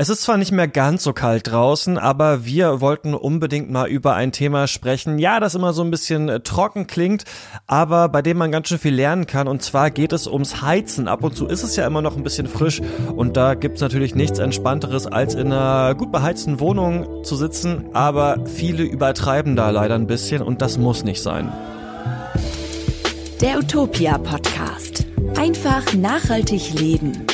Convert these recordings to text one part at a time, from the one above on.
Es ist zwar nicht mehr ganz so kalt draußen, aber wir wollten unbedingt mal über ein Thema sprechen. Ja, das immer so ein bisschen äh, trocken klingt, aber bei dem man ganz schön viel lernen kann. Und zwar geht es ums Heizen. Ab und zu ist es ja immer noch ein bisschen frisch und da gibt's natürlich nichts Entspannteres, als in einer gut beheizten Wohnung zu sitzen. Aber viele übertreiben da leider ein bisschen und das muss nicht sein. Der Utopia Podcast. Einfach nachhaltig leben.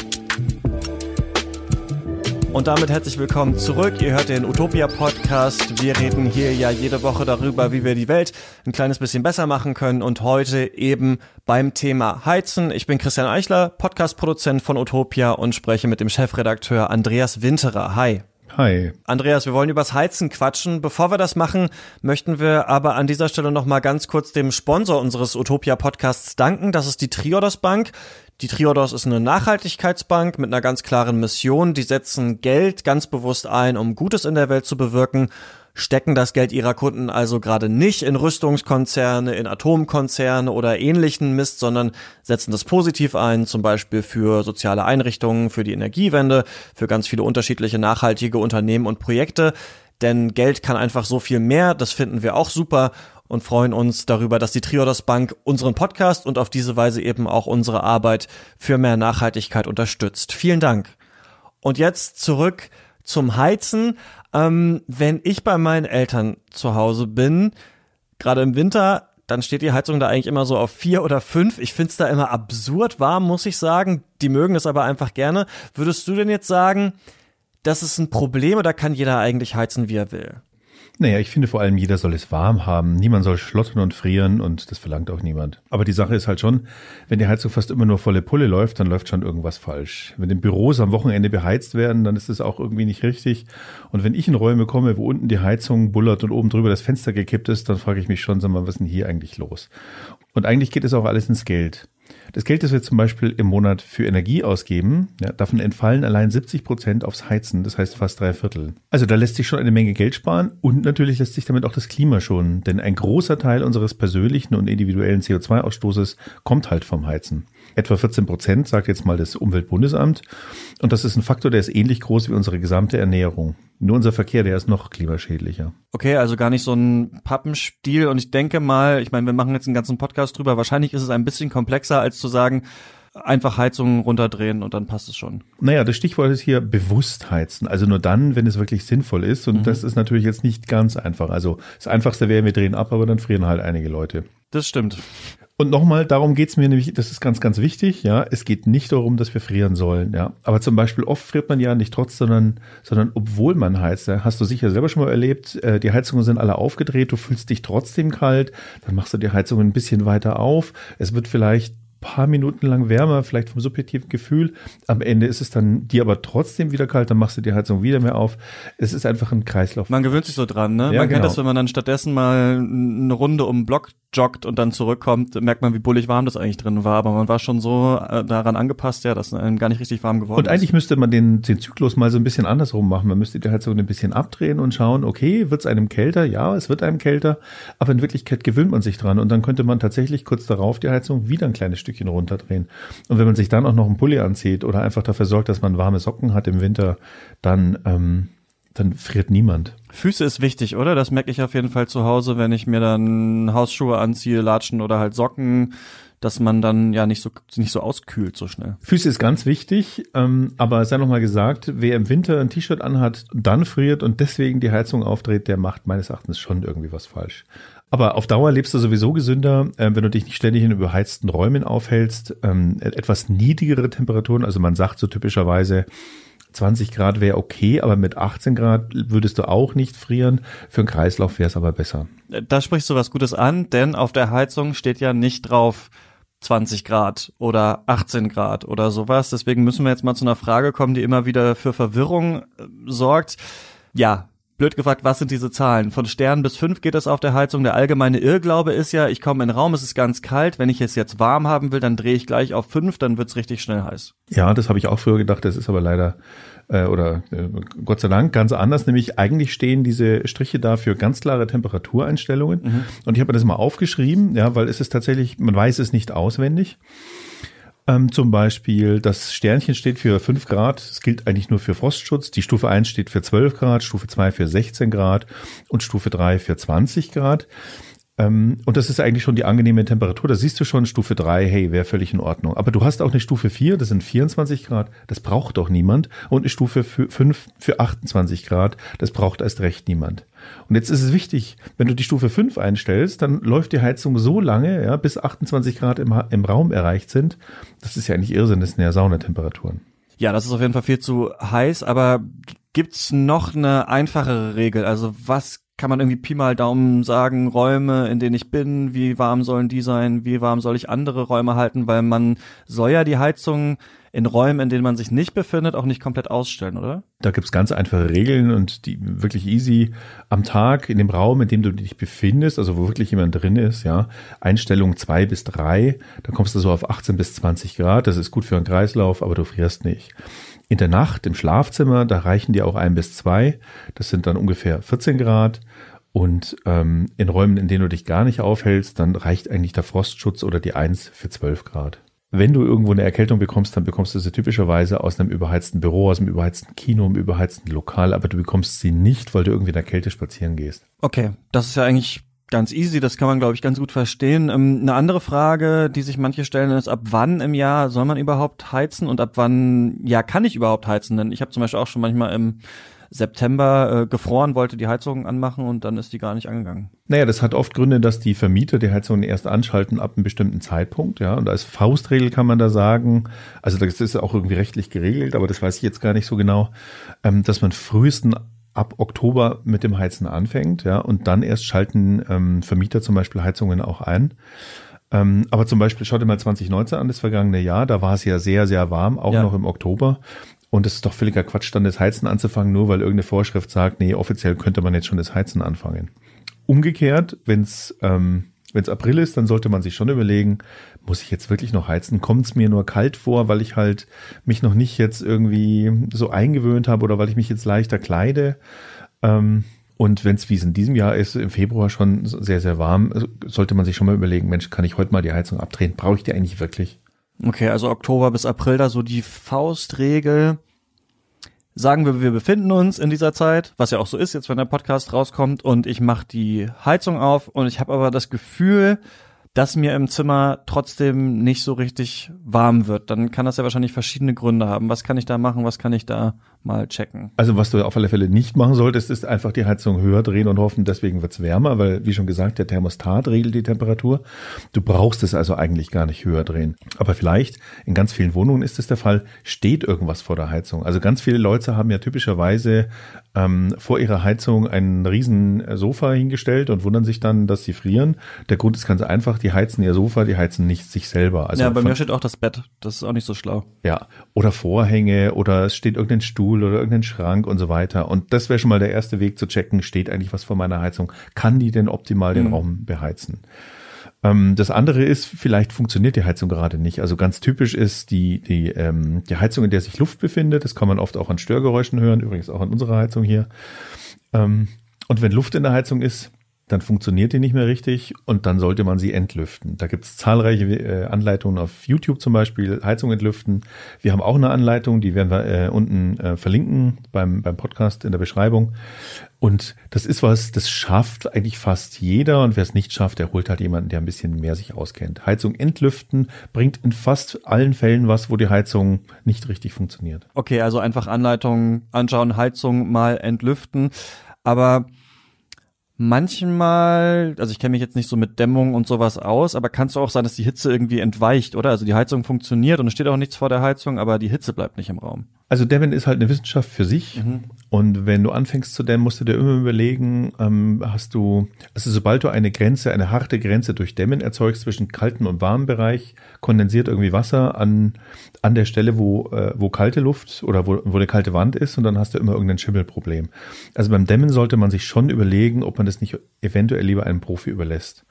Und damit herzlich willkommen zurück. Ihr hört den Utopia Podcast. Wir reden hier ja jede Woche darüber, wie wir die Welt ein kleines bisschen besser machen können und heute eben beim Thema Heizen. Ich bin Christian Eichler, Podcast-Produzent von Utopia und spreche mit dem Chefredakteur Andreas Winterer. Hi. Hi. Andreas, wir wollen übers Heizen quatschen. Bevor wir das machen, möchten wir aber an dieser Stelle noch mal ganz kurz dem Sponsor unseres Utopia Podcasts danken. Das ist die Triodos Bank. Die Triodos ist eine Nachhaltigkeitsbank mit einer ganz klaren Mission. Die setzen Geld ganz bewusst ein, um Gutes in der Welt zu bewirken, stecken das Geld ihrer Kunden also gerade nicht in Rüstungskonzerne, in Atomkonzerne oder ähnlichen Mist, sondern setzen das positiv ein, zum Beispiel für soziale Einrichtungen, für die Energiewende, für ganz viele unterschiedliche nachhaltige Unternehmen und Projekte. Denn Geld kann einfach so viel mehr, das finden wir auch super und freuen uns darüber, dass die Triodos Bank unseren Podcast und auf diese Weise eben auch unsere Arbeit für mehr Nachhaltigkeit unterstützt. Vielen Dank. Und jetzt zurück zum Heizen. Ähm, wenn ich bei meinen Eltern zu Hause bin, gerade im Winter, dann steht die Heizung da eigentlich immer so auf vier oder fünf. Ich find's da immer absurd warm, muss ich sagen. Die mögen es aber einfach gerne. Würdest du denn jetzt sagen, das ist ein Problem oder kann jeder eigentlich heizen, wie er will? Naja, ich finde vor allem, jeder soll es warm haben. Niemand soll schlottern und frieren und das verlangt auch niemand. Aber die Sache ist halt schon, wenn die Heizung fast immer nur volle Pulle läuft, dann läuft schon irgendwas falsch. Wenn die Büros am Wochenende beheizt werden, dann ist das auch irgendwie nicht richtig. Und wenn ich in Räume komme, wo unten die Heizung bullert und oben drüber das Fenster gekippt ist, dann frage ich mich schon, sag mal, was ist denn hier eigentlich los? Und eigentlich geht es auch alles ins Geld. Das Geld, das wir zum Beispiel im Monat für Energie ausgeben, ja, davon entfallen allein 70 Prozent aufs Heizen, das heißt fast drei Viertel. Also da lässt sich schon eine Menge Geld sparen und natürlich lässt sich damit auch das Klima schonen, denn ein großer Teil unseres persönlichen und individuellen CO2-Ausstoßes kommt halt vom Heizen. Etwa 14 Prozent, sagt jetzt mal das Umweltbundesamt. Und das ist ein Faktor, der ist ähnlich groß wie unsere gesamte Ernährung. Nur unser Verkehr, der ist noch klimaschädlicher. Okay, also gar nicht so ein Pappenstiel. Und ich denke mal, ich meine, wir machen jetzt einen ganzen Podcast drüber. Wahrscheinlich ist es ein bisschen komplexer, als zu sagen, einfach Heizungen runterdrehen und dann passt es schon. Naja, das Stichwort ist hier bewusst heizen. Also nur dann, wenn es wirklich sinnvoll ist. Und mhm. das ist natürlich jetzt nicht ganz einfach. Also das Einfachste wäre, wir drehen ab, aber dann frieren halt einige Leute. Das stimmt. Und nochmal, darum geht's mir nämlich, das ist ganz, ganz wichtig, ja. Es geht nicht darum, dass wir frieren sollen, ja. Aber zum Beispiel oft friert man ja nicht trotz, sondern, sondern obwohl man heizt. Ja. Hast du sicher selber schon mal erlebt, äh, die Heizungen sind alle aufgedreht, du fühlst dich trotzdem kalt, dann machst du die Heizung ein bisschen weiter auf. Es wird vielleicht paar Minuten lang wärmer, vielleicht vom subjektiven Gefühl. Am Ende ist es dann dir aber trotzdem wieder kalt, dann machst du die Heizung wieder mehr auf. Es ist einfach ein Kreislauf. Man gewöhnt sich so dran, ne? Ja, man genau. kennt das, wenn man dann stattdessen mal eine Runde um den Block joggt und dann zurückkommt, merkt man, wie bullig warm das eigentlich drin war. Aber man war schon so äh, daran angepasst, ja, dass einem gar nicht richtig warm geworden ist. Und eigentlich müsste man den, den Zyklus mal so ein bisschen andersrum machen. Man müsste die Heizung ein bisschen abdrehen und schauen, okay, wird es einem kälter? Ja, es wird einem kälter. Aber in Wirklichkeit gewöhnt man sich dran. Und dann könnte man tatsächlich kurz darauf die Heizung wieder ein kleines Stückchen runterdrehen. Und wenn man sich dann auch noch einen Pulli anzieht oder einfach dafür sorgt, dass man warme Socken hat im Winter, dann ähm, dann friert niemand. Füße ist wichtig, oder? Das merke ich auf jeden Fall zu Hause, wenn ich mir dann Hausschuhe anziehe, Latschen oder halt Socken, dass man dann ja nicht so nicht so auskühlt so schnell. Füße ist ganz wichtig, ähm, aber sei noch mal gesagt, wer im Winter ein T-Shirt anhat, dann friert und deswegen die Heizung aufdreht, der macht meines Erachtens schon irgendwie was falsch. Aber auf Dauer lebst du sowieso gesünder, äh, wenn du dich nicht ständig in überheizten Räumen aufhältst. Ähm, etwas niedrigere Temperaturen, also man sagt so typischerweise 20 Grad wäre okay, aber mit 18 Grad würdest du auch nicht frieren. Für einen Kreislauf wäre es aber besser. Da sprichst du was Gutes an, denn auf der Heizung steht ja nicht drauf 20 Grad oder 18 Grad oder sowas. Deswegen müssen wir jetzt mal zu einer Frage kommen, die immer wieder für Verwirrung äh, sorgt. Ja, blöd gefragt, was sind diese Zahlen? Von Stern bis fünf geht das auf der Heizung. Der allgemeine Irrglaube ist ja, ich komme in den Raum, es ist ganz kalt. Wenn ich es jetzt warm haben will, dann drehe ich gleich auf fünf, dann wird's richtig schnell heiß. Ja, das habe ich auch früher gedacht. Das ist aber leider äh, oder äh, Gott sei Dank ganz anders. Nämlich eigentlich stehen diese Striche da für ganz klare Temperatureinstellungen. Mhm. Und ich habe mir das mal aufgeschrieben, ja, weil es ist tatsächlich, man weiß es nicht auswendig. Ähm, zum Beispiel, das Sternchen steht für 5 Grad. Es gilt eigentlich nur für Frostschutz. Die Stufe 1 steht für 12 Grad, Stufe 2 für 16 Grad und Stufe 3 für 20 Grad. Ähm, und das ist eigentlich schon die angenehme Temperatur. Da siehst du schon Stufe 3, hey, wäre völlig in Ordnung. Aber du hast auch eine Stufe 4, das sind 24 Grad, das braucht doch niemand. Und eine Stufe 5 für 28 Grad, das braucht erst recht niemand. Und jetzt ist es wichtig, wenn du die Stufe 5 einstellst, dann läuft die Heizung so lange, ja, bis 28 Grad im, im Raum erreicht sind. Das ist ja eigentlich Irrsinn, das sind ja Saunatemperaturen. Ja, das ist auf jeden Fall viel zu heiß, aber gibt's noch eine einfachere Regel? Also was kann man irgendwie Pi mal Daumen sagen, Räume, in denen ich bin, wie warm sollen die sein, wie warm soll ich andere Räume halten, weil man soll ja die Heizung in Räumen, in denen man sich nicht befindet, auch nicht komplett ausstellen, oder? Da gibt's ganz einfache Regeln und die wirklich easy am Tag in dem Raum, in dem du dich befindest, also wo wirklich jemand drin ist, ja, Einstellung zwei bis drei, da kommst du so auf 18 bis 20 Grad, das ist gut für einen Kreislauf, aber du frierst nicht. In der Nacht im Schlafzimmer, da reichen die auch ein bis zwei. Das sind dann ungefähr 14 Grad. Und ähm, in Räumen, in denen du dich gar nicht aufhältst, dann reicht eigentlich der Frostschutz oder die Eins für 12 Grad. Wenn du irgendwo eine Erkältung bekommst, dann bekommst du sie typischerweise aus einem überheizten Büro, aus einem überheizten Kino, einem überheizten Lokal, aber du bekommst sie nicht, weil du irgendwie in der Kälte spazieren gehst. Okay, das ist ja eigentlich ganz easy, das kann man, glaube ich, ganz gut verstehen. Ähm, eine andere Frage, die sich manche stellen, ist, ab wann im Jahr soll man überhaupt heizen und ab wann, ja, kann ich überhaupt heizen? Denn ich habe zum Beispiel auch schon manchmal im September äh, gefroren, wollte die Heizung anmachen und dann ist die gar nicht angegangen. Naja, das hat oft Gründe, dass die Vermieter die Heizung erst anschalten ab einem bestimmten Zeitpunkt, ja. Und als Faustregel kann man da sagen, also das ist auch irgendwie rechtlich geregelt, aber das weiß ich jetzt gar nicht so genau, ähm, dass man frühesten ab Oktober mit dem Heizen anfängt, ja, und dann erst schalten ähm, Vermieter zum Beispiel Heizungen auch ein. Ähm, aber zum Beispiel, schaut dir mal 2019 an, das vergangene Jahr, da war es ja sehr, sehr warm, auch ja. noch im Oktober. Und es ist doch völliger Quatsch, dann das Heizen anzufangen, nur weil irgendeine Vorschrift sagt, nee, offiziell könnte man jetzt schon das Heizen anfangen. Umgekehrt, wenn es ähm, wenn es April ist, dann sollte man sich schon überlegen, muss ich jetzt wirklich noch heizen? Kommt es mir nur kalt vor, weil ich halt mich noch nicht jetzt irgendwie so eingewöhnt habe oder weil ich mich jetzt leichter kleide? Ähm, und wenn es wie es in diesem Jahr ist, im Februar schon sehr, sehr warm, sollte man sich schon mal überlegen, Mensch, kann ich heute mal die Heizung abdrehen? Brauche ich die eigentlich wirklich? Okay, also Oktober bis April da so die Faustregel. Sagen wir, wir befinden uns in dieser Zeit, was ja auch so ist, jetzt wenn der Podcast rauskommt und ich mache die Heizung auf und ich habe aber das Gefühl, dass mir im Zimmer trotzdem nicht so richtig warm wird, dann kann das ja wahrscheinlich verschiedene Gründe haben. Was kann ich da machen? Was kann ich da mal checken? Also was du auf alle Fälle nicht machen solltest, ist einfach die Heizung höher drehen und hoffen, deswegen wird's wärmer, weil wie schon gesagt, der Thermostat regelt die Temperatur. Du brauchst es also eigentlich gar nicht höher drehen. Aber vielleicht, in ganz vielen Wohnungen ist es der Fall, steht irgendwas vor der Heizung. Also ganz viele Leute haben ja typischerweise ähm, vor ihrer Heizung ein riesen Sofa hingestellt und wundern sich dann, dass sie frieren. Der Grund ist ganz einfach, die heizen ihr Sofa, die heizen nicht sich selber. Also ja, bei mir steht auch das Bett. Das ist auch nicht so schlau. Ja, oder Vorhänge oder es steht irgendein Stuhl oder irgendein Schrank und so weiter. Und das wäre schon mal der erste Weg zu checken, steht eigentlich was vor meiner Heizung? Kann die denn optimal den mhm. Raum beheizen? Ähm, das andere ist, vielleicht funktioniert die Heizung gerade nicht. Also ganz typisch ist die, die, ähm, die Heizung, in der sich Luft befindet. Das kann man oft auch an Störgeräuschen hören, übrigens auch an unserer Heizung hier. Ähm, und wenn Luft in der Heizung ist, dann funktioniert die nicht mehr richtig und dann sollte man sie entlüften. Da gibt es zahlreiche äh, Anleitungen auf YouTube zum Beispiel, Heizung entlüften. Wir haben auch eine Anleitung, die werden wir äh, unten äh, verlinken beim, beim Podcast in der Beschreibung. Und das ist was, das schafft eigentlich fast jeder und wer es nicht schafft, der holt halt jemanden, der ein bisschen mehr sich auskennt. Heizung entlüften bringt in fast allen Fällen was, wo die Heizung nicht richtig funktioniert. Okay, also einfach Anleitung anschauen, Heizung mal entlüften. Aber manchmal, also ich kenne mich jetzt nicht so mit Dämmung und sowas aus, aber kann es auch sein, dass die Hitze irgendwie entweicht, oder? Also die Heizung funktioniert und es steht auch nichts vor der Heizung, aber die Hitze bleibt nicht im Raum. Also Dämmen ist halt eine Wissenschaft für sich. Mhm. Und wenn du anfängst zu dämmen, musst du dir immer überlegen, ähm, hast du, also sobald du eine Grenze, eine harte Grenze durch Dämmen erzeugst zwischen kaltem und warmem Bereich, kondensiert irgendwie Wasser an, an der Stelle, wo, äh, wo kalte Luft oder wo, wo eine kalte Wand ist und dann hast du immer irgendein Schimmelproblem. Also beim Dämmen sollte man sich schon überlegen, ob man das nicht eventuell lieber einem Profi überlässt.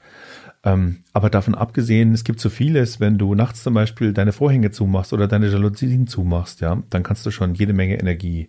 Ähm, aber davon abgesehen, es gibt so vieles, wenn du nachts zum Beispiel deine Vorhänge zumachst oder deine Jalousien zumachst, ja, dann kannst du schon jede Menge Energie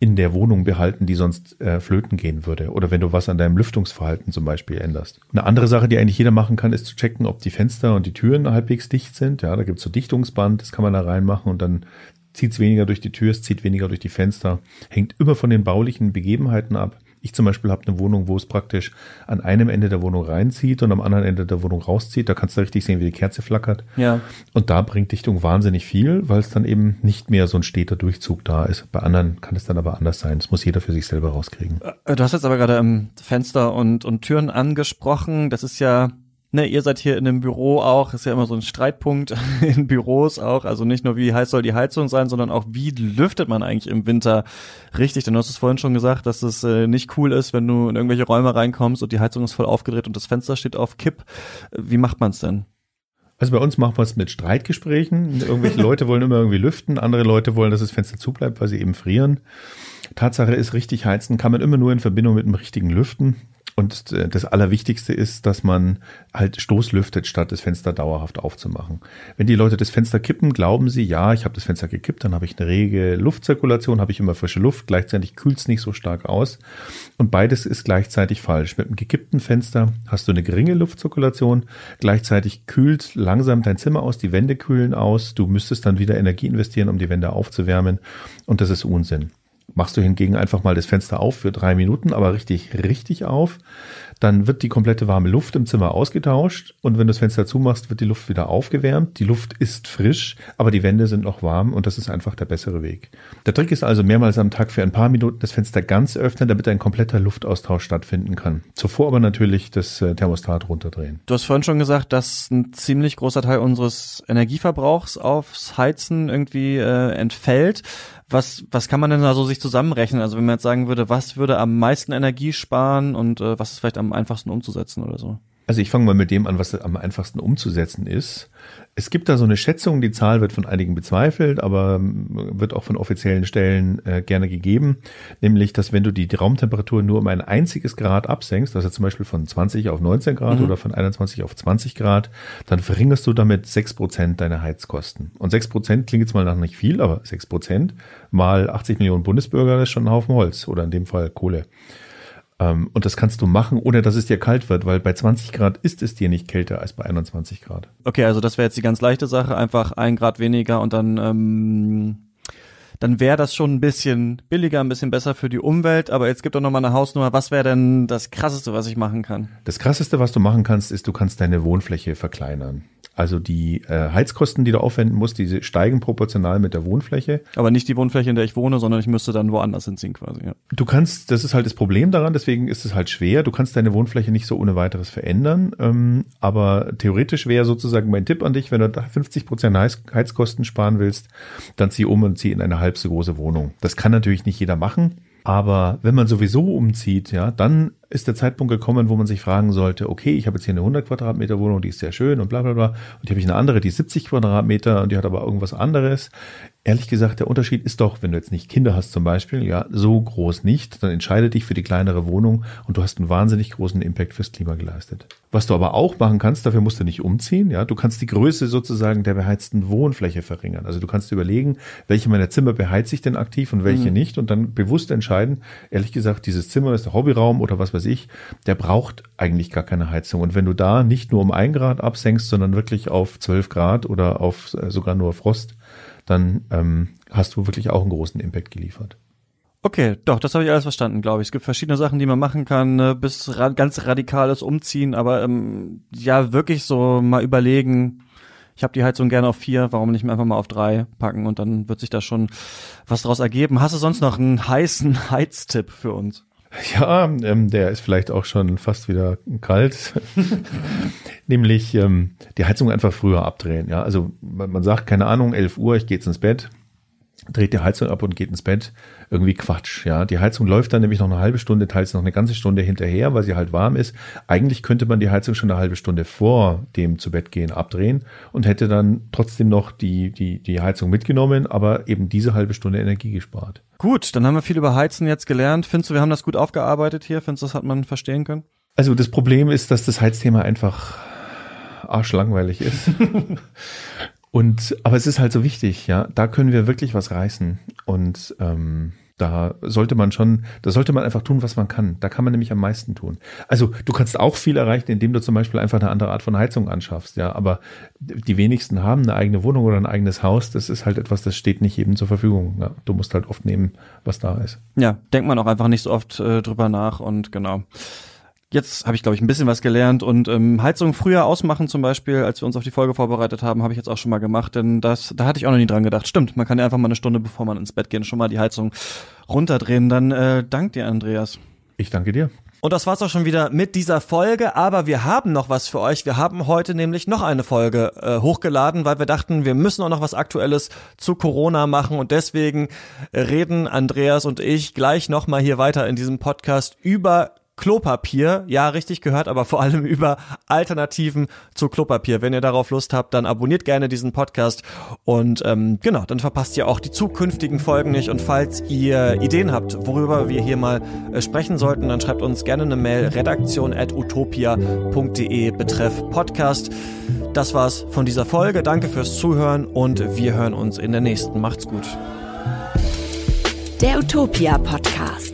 in der Wohnung behalten, die sonst äh, flöten gehen würde. Oder wenn du was an deinem Lüftungsverhalten zum Beispiel änderst. Eine andere Sache, die eigentlich jeder machen kann, ist zu checken, ob die Fenster und die Türen halbwegs dicht sind. Ja, da gibt's so Dichtungsband, das kann man da reinmachen und dann zieht's weniger durch die Tür, es zieht weniger durch die Fenster. Hängt immer von den baulichen Begebenheiten ab. Ich zum Beispiel habe eine Wohnung, wo es praktisch an einem Ende der Wohnung reinzieht und am anderen Ende der Wohnung rauszieht. Da kannst du richtig sehen, wie die Kerze flackert. Ja. Und da bringt Dichtung wahnsinnig viel, weil es dann eben nicht mehr so ein steter Durchzug da ist. Bei anderen kann es dann aber anders sein. Das muss jeder für sich selber rauskriegen. Äh, Du hast jetzt aber gerade ähm, Fenster und, und Türen angesprochen. Das ist ja, ne, ihr seid hier in einem Büro auch, ist ja immer so ein Streitpunkt in Büros auch. Also nicht nur, wie heiß soll die Heizung sein, sondern auch, wie lüftet man eigentlich im Winter richtig? Denn du hast es vorhin schon gesagt, dass es äh, nicht cool ist, wenn du in irgendwelche Räume reinkommst und die Heizung ist voll aufgedreht und das Fenster steht auf Kipp. Wie macht man's denn? Also bei uns machen wir es mit Streitgesprächen. Irgendwelche Leute wollen immer irgendwie lüften, andere Leute wollen, dass das Fenster zubleibt, weil sie eben frieren. Tatsache ist, richtig heizen kann man immer nur in Verbindung mit einem richtigen Lüften. Und äh, das Allerwichtigste ist, dass man halt Stoßlüftet, statt das Fenster dauerhaft aufzumachen. Wenn die Leute das Fenster kippen, glauben sie, ja, ich habe das Fenster gekippt, dann habe ich eine rege Luftzirkulation, habe ich immer frische Luft, gleichzeitig kühlt es nicht so stark aus. Und beides ist gleichzeitig falsch. Mit einem gekippten Fenster hast du eine geringe Luftzirkulation, gleichzeitig kühlt langsam dein Zimmer aus, die Wände kühlen aus, du müsstest dann wieder Energie investieren, um die Wände aufzuwärmen und das ist Unsinn. Machst du hingegen einfach mal das Fenster auf für drei Minuten, aber richtig, richtig auf, dann wird die komplette warme Luft im Zimmer ausgetauscht und wenn du das Fenster zumachst, wird die Luft wieder aufgewärmt. Die Luft ist frisch, aber die Wände sind noch warm und das ist einfach der bessere Weg. Der Trick ist also mehrmals am Tag für ein paar Minuten das Fenster ganz öffnen, damit ein kompletter Luftaustausch stattfinden kann. Zuvor aber natürlich das äh, Thermostat runterdrehen. Du hast vorhin schon gesagt, dass ein ziemlich großer Teil unseres Energieverbrauchs aufs Heizen irgendwie äh, entfällt. Was, was kann man denn da so sich zusammenrechnen? Also wenn man jetzt sagen würde, was würde am meisten Energie sparen und äh, was ist vielleicht am einfachsten umzusetzen oder so? Also ich fange mal mit dem an, was am einfachsten umzusetzen ist. Es gibt da so eine Schätzung, die Zahl wird von einigen bezweifelt, aber wird auch von offiziellen Stellen äh, gerne gegeben, nämlich, dass wenn du die Raumtemperatur nur um ein einziges Grad absenkst, also zum Beispiel von 20 auf 19 Grad Mhm. oder von 21 auf 20 Grad, dann verringerst du damit 6 Prozent deiner Heizkosten. Und 6 Prozent klingt jetzt mal nach nicht viel, aber 6 Prozent mal 80 Millionen Bundesbürger, ist schon ein Haufen Holz oder in dem Fall Kohle. Ähm, und das kannst du machen, ohne dass es dir kalt wird, weil bei 20 Grad ist es dir nicht kälter als bei 21 Grad. Okay, also das wäre jetzt die ganz leichte Sache, einfach ein Grad weniger und dann ähm, dann wäre das schon ein bisschen billiger, ein bisschen besser für die Umwelt. Aber jetzt gibt doch noch mal eine Hausnummer. Was wäre denn das Krasseste, was ich machen kann? Das krasseste, was du machen kannst, ist, du kannst deine Wohnfläche verkleinern. Also die äh, Heizkosten, die du aufwenden musst, diese steigen proportional mit der Wohnfläche. Aber nicht die Wohnfläche, in der ich wohne, sondern ich müsste dann woanders hinziehen quasi. Ja. Du kannst, das ist halt das Problem daran, deswegen ist es halt schwer. Du kannst deine Wohnfläche nicht so ohne weiteres verändern. Ähm, aber theoretisch wäre sozusagen mein Tipp an dich, wenn du da 50 Prozent Heiz Heizkosten sparen willst, dann zieh um und zieh in eine halb so große Wohnung. Das kann natürlich nicht jeder machen. Aber wenn man sowieso umzieht, ja, dann ist der Zeitpunkt gekommen, wo man sich fragen sollte, okay, ich habe jetzt hier eine 100 Quadratmeter Wohnung, die ist sehr schön und bla bla bla. Und hier habe ich eine andere, die ist 70 Quadratmeter und die hat aber irgendwas anderes. Ehrlich gesagt, der Unterschied ist doch, wenn du jetzt nicht Kinder hast zum Beispiel, ja, so groß nicht, dann entscheide dich für die kleinere Wohnung und du hast einen wahnsinnig großen Impact fürs Klima geleistet. Was du aber auch machen kannst, dafür musst du nicht umziehen, ja, du kannst die Größe sozusagen der beheizten Wohnfläche verringern. Also du kannst überlegen, welche meiner Zimmer beheize ich denn aktiv und welche Mhm. nicht und dann bewusst entscheiden, ehrlich gesagt, dieses Zimmer ist der Hobbyraum oder was weiß ich, der braucht eigentlich gar keine Heizung. Und wenn du da nicht nur um ein Grad absenkst, sondern wirklich auf 12 Grad oder auf äh, sogar nur Frost, dann ähm, hast du wirklich auch einen großen Impact geliefert. Okay, doch, das habe ich alles verstanden, glaube ich. Es gibt verschiedene Sachen, die man machen kann, äh, bis ra ganz radikales Umziehen, aber ähm, ja, wirklich so mal überlegen, ich habe die Heizung gerne auf vier, warum nicht einfach mal auf drei packen und dann wird sich da schon was draus ergeben. Hast du sonst noch einen heißen Heiztipp für uns? Ja, ähm, der ist vielleicht auch schon fast wieder kalt. Nämlich ähm, die Heizung einfach früher abdrehen. Ja, also man, man sagt, keine Ahnung, 11 Uhr, ich gehe jetzt ins Bett, dreht die Heizung ab und geht ins Bett. Irgendwie Quatsch. Ja, die Heizung läuft dann nämlich noch eine halbe Stunde, teils noch eine ganze Stunde hinterher, weil sie halt warm ist. Eigentlich könnte man die Heizung schon eine halbe Stunde vor dem zu Bett gehen abdrehen und hätte dann trotzdem noch die, die, die Heizung mitgenommen, aber eben diese halbe Stunde Energie gespart. Gut, dann haben wir viel über Heizen jetzt gelernt. Findest du, wir haben das gut aufgearbeitet hier? Findest du, das hat man verstehen können? Also das Problem ist, dass das Heizthema einfach arschlangweilig ist. Und aber es ist halt so wichtig, ja. Da können wir wirklich was reißen. Und ähm, Da sollte man schon, da sollte man einfach tun, was man kann. Da kann man nämlich am meisten tun. Also du kannst auch viel erreichen, indem du zum Beispiel einfach eine andere Art von Heizung anschaffst, ja. Aber die wenigsten haben eine eigene Wohnung oder ein eigenes Haus. Das ist halt etwas, das steht nicht jedem zur Verfügung. Ja. Du musst halt oft nehmen, was da ist. Ja, denkt man auch einfach nicht so oft äh, drüber nach und genau. Jetzt habe ich, glaube ich, ein bisschen was gelernt und ähm, Heizung früher ausmachen zum Beispiel, als wir uns auf die Folge vorbereitet haben, habe ich jetzt auch schon mal gemacht, denn das, da hatte ich auch noch nie dran gedacht. Stimmt, man kann ja einfach mal eine Stunde, bevor man ins Bett geht, schon mal die Heizung runterdrehen. Dann äh, dank dir, Andreas. Ich danke dir. Und das war's auch schon wieder mit dieser Folge, aber wir haben noch was für euch. Wir haben heute nämlich noch eine Folge äh, hochgeladen, weil wir dachten, wir müssen auch noch was Aktuelles zu Corona machen und deswegen reden Andreas und ich gleich nochmal hier weiter in diesem Podcast über Klopapier, ja, richtig gehört, aber vor allem über Alternativen zu Klopapier. Wenn ihr darauf Lust habt, dann abonniert gerne diesen Podcast und ähm, genau, dann verpasst ihr auch die zukünftigen Folgen nicht. Und falls ihr Ideen habt, worüber wir hier mal äh, sprechen sollten, dann schreibt uns gerne eine Mail redaktion.utopia.de betreff Podcast. Das war's von dieser Folge. Danke fürs Zuhören und wir hören uns in der nächsten. Macht's gut. Der Utopia Podcast.